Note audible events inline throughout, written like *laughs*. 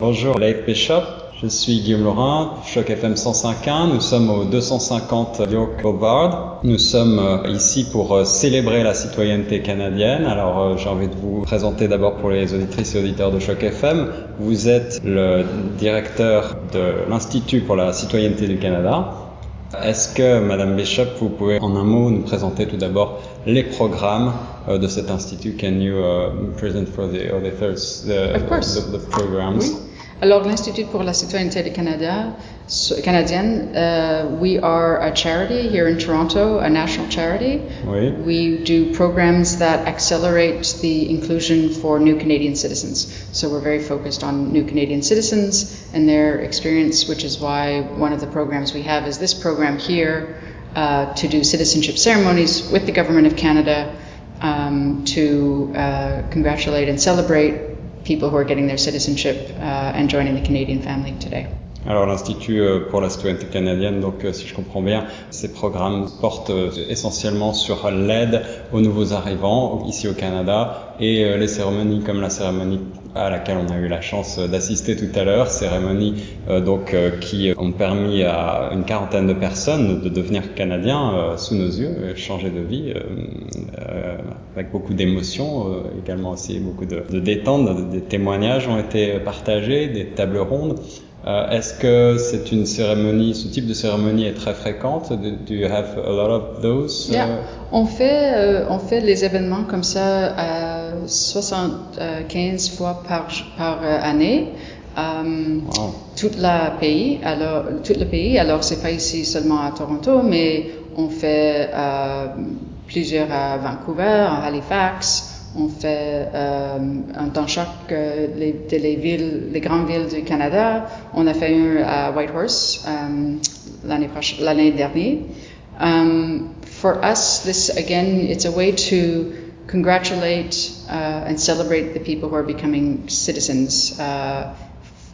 Bonjour Leif Bishop, je suis Guillaume Laurin, Choc FM 105.1, nous sommes au 250 York Boulevard. Nous sommes euh, ici pour euh, célébrer la citoyenneté canadienne. Alors euh, j'ai envie de vous présenter d'abord pour les auditrices et auditeurs de Choc FM. Vous êtes le directeur de l'Institut pour la citoyenneté du Canada. Est-ce que, Madame Bishop, vous pouvez en un mot nous présenter tout d'abord les programmes de cet institut? Can you uh, present for the auditors the, Of course. the, the programs? Oui. Alors, l'Institut pour la citoyenneté du Canada, canadienne, uh, we are a charity here in Toronto, a national charity. Oui. We do programs that accelerate the inclusion for new Canadian citizens. So we're very focused on new Canadian citizens and their experience, which is why one of the programs we have is this program here uh, to do citizenship ceremonies with the Government of Canada um, to uh, congratulate and celebrate people who are getting their citizenship uh, and joining the Canadian family today. Alors l'Institut euh, pour la citoyenneté canadienne, donc euh, si je comprends bien, ces programmes portent euh, essentiellement sur l'aide aux nouveaux arrivants ici au Canada et les cérémonies comme la cérémonie à laquelle on a eu la chance d'assister tout à l'heure, cérémonies donc qui ont permis à une quarantaine de personnes de devenir canadiens sous nos yeux, changer de vie avec beaucoup d'émotions, également aussi beaucoup de, de détente, des témoignages ont été partagés, des tables rondes. Euh, Est-ce que c'est une cérémonie, ce type de cérémonie est très fréquente? Do, do you have a lot of those? Yeah. Uh, On fait, euh, on fait les événements comme ça à 75 fois par, par euh, année. Um, wow. Tout le pays, alors tout le pays. Alors c'est pas ici seulement à Toronto, mais on fait euh, plusieurs à Vancouver, à Halifax. On fait euh, dans chaque euh, les, de les villes, les grandes villes du Canada. On a fait un à Whitehorse um, l'année l'année dernière. Um, for us, this again, it's a way to congratulate uh, and celebrate the people who are becoming citizens uh,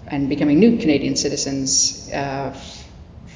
and becoming new Canadian citizens uh,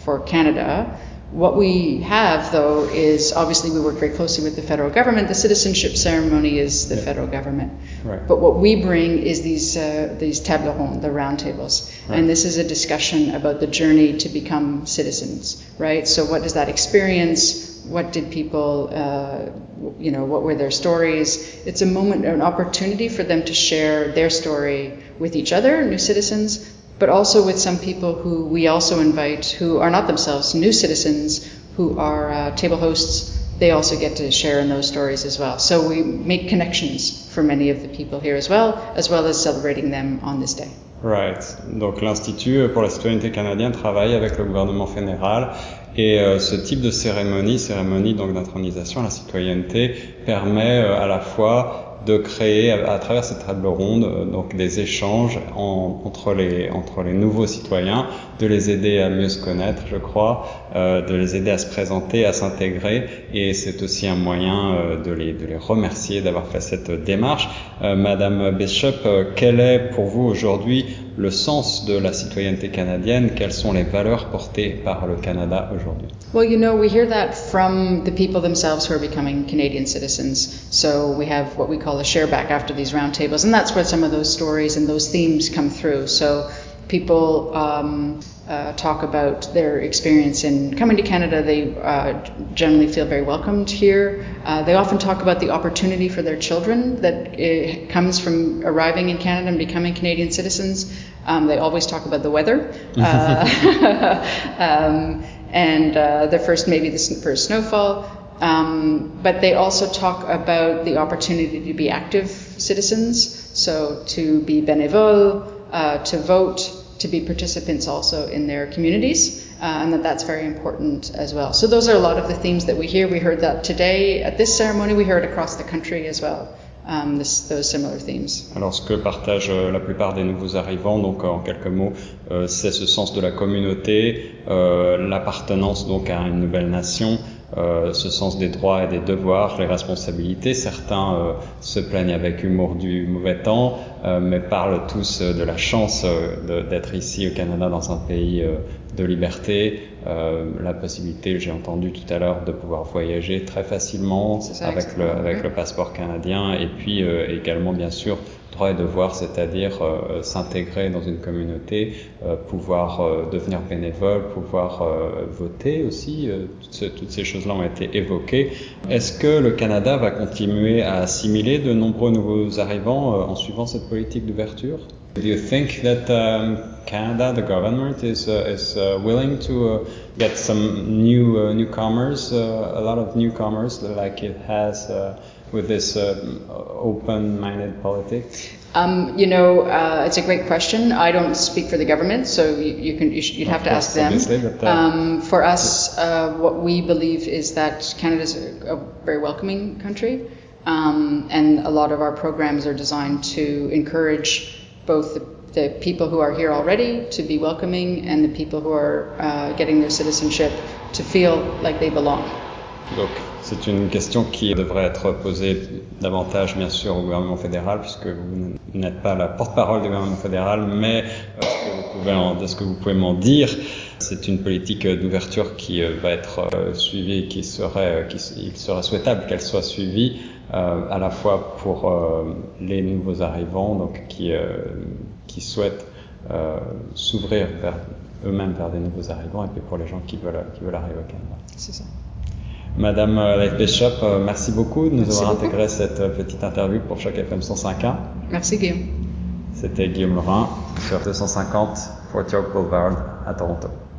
for Canada. What we have, though, is obviously we work very closely with the federal government. The citizenship ceremony is the Yeah. federal government. Right. But what we bring is these uh, these table rondes, the roundtables, Right. and this is a discussion about the journey to become citizens, right? So, what does that experience? What did people, uh, you know, what were their stories? It's a moment, an opportunity for them to share their story with each other, new citizens, but also with some people who we also invite who are not themselves new citizens, who are uh, table hosts. They also get to share in those stories as well. So we make connections for many of the people here as well, as well as celebrating them on this day. Right. Donc l'Institut pour la citoyenneté canadienne travaille avec le gouvernement fédéral et euh, ce type de cérémonie, cérémonie donc d'intronisation à la citoyenneté, permet euh, à la fois de créer à, travers cette table ronde euh, donc des échanges en- entre les entre les nouveaux citoyens, de les aider à mieux se connaître, je crois, euh, de les aider à se présenter, à s'intégrer, et c'est aussi un moyen euh, de les de les remercier d'avoir fait cette démarche. Euh, Madame Bishop, euh, quel est pour vous aujourd'hui le sens de la citoyenneté canadienne? Quelles sont les valeurs portées par le Canada aujourd'hui? Well, you know, we hear that from the people themselves who are becoming Canadian citizens. So we have what we call a share back after these roundtables, and that's where some of those stories and those themes come through. So people um, uh, talk about their experience in coming to Canada. They uh, generally feel very welcomed here. Uh, they often talk about the opportunity for their children that uh, comes from arriving in Canada and becoming Canadian citizens. Um, they always talk about the weather. *laughs* Uh, *laughs* um, and uh, the first maybe the first snowfall. Um, but they also talk about the opportunity to be active citizens, so to be bénévole, uh, to vote, to be participants also in their communities, uh, and that that's very important as well. So those are a lot of the themes that we hear. We heard that today at this ceremony. We heard across the country as well. Um, this, those similar themes. Alors ce que partagent euh, la plupart des nouveaux arrivants, donc en quelques mots, euh, c'est ce sens de la communauté, euh, l'appartenance donc à une nouvelle nation, euh, ce sens des droits et des devoirs, les responsabilités. Certains euh, se plaignent avec humour du mauvais temps, euh, mais parlent tous euh, de la chance euh, d'être ici au Canada dans un pays euh, de liberté, euh, la possibilité, j'ai entendu tout à l'heure, de pouvoir voyager très facilement ça, avec le, avec le passeport canadien. Et puis euh, également bien sûr droit et devoir, c'est-à-dire euh, s'intégrer dans une communauté, euh, pouvoir euh, devenir bénévole, pouvoir voter aussi. Toutes, ces choses-là ont été évoquées. Est-ce que le Canada va continuer à assimiler de nombreux nouveaux arrivants en suivant cette politique d'ouverture? Do you think that um, Canada, the government, is uh, uh, willing to uh, get some new newcomers, a lot of newcomers, like it has with this open-minded politics? Um, you know, it's a great question. I don't speak for the government, so you, you can you would have to ask them. But, um, for us, what we believe is that Canada is a, a very welcoming country, um, and a lot of our programs are designed to encourage both the, the, people who are here already to be welcoming and the people who are uh, getting their citizenship to feel like they belong. Donc, c'est une question qui devrait être posée davantage, bien sûr, au gouvernement fédéral, puisque vous n'êtes pas la porte-parole du gouvernement fédéral, mais euh, de ce que vous pouvez m'en dire, c'est une politique d'ouverture qui euh, va être euh, suivie, qui serait, il serait souhaitable qu'elle soit suivie à la fois pour les nouveaux arrivants, donc qui, souhaitent s'ouvrir eux-mêmes vers des nouveaux arrivants, et puis pour les gens qui veulent, qui veulent arriver au Canada. C'est ça. Madame Light Bishop, merci beaucoup de nous avoir intégré cette petite interview pour chaque FM 105.1. Merci Guillaume. C'était Guillaume Laurent sur 250 Fort York Boulevard à Toronto.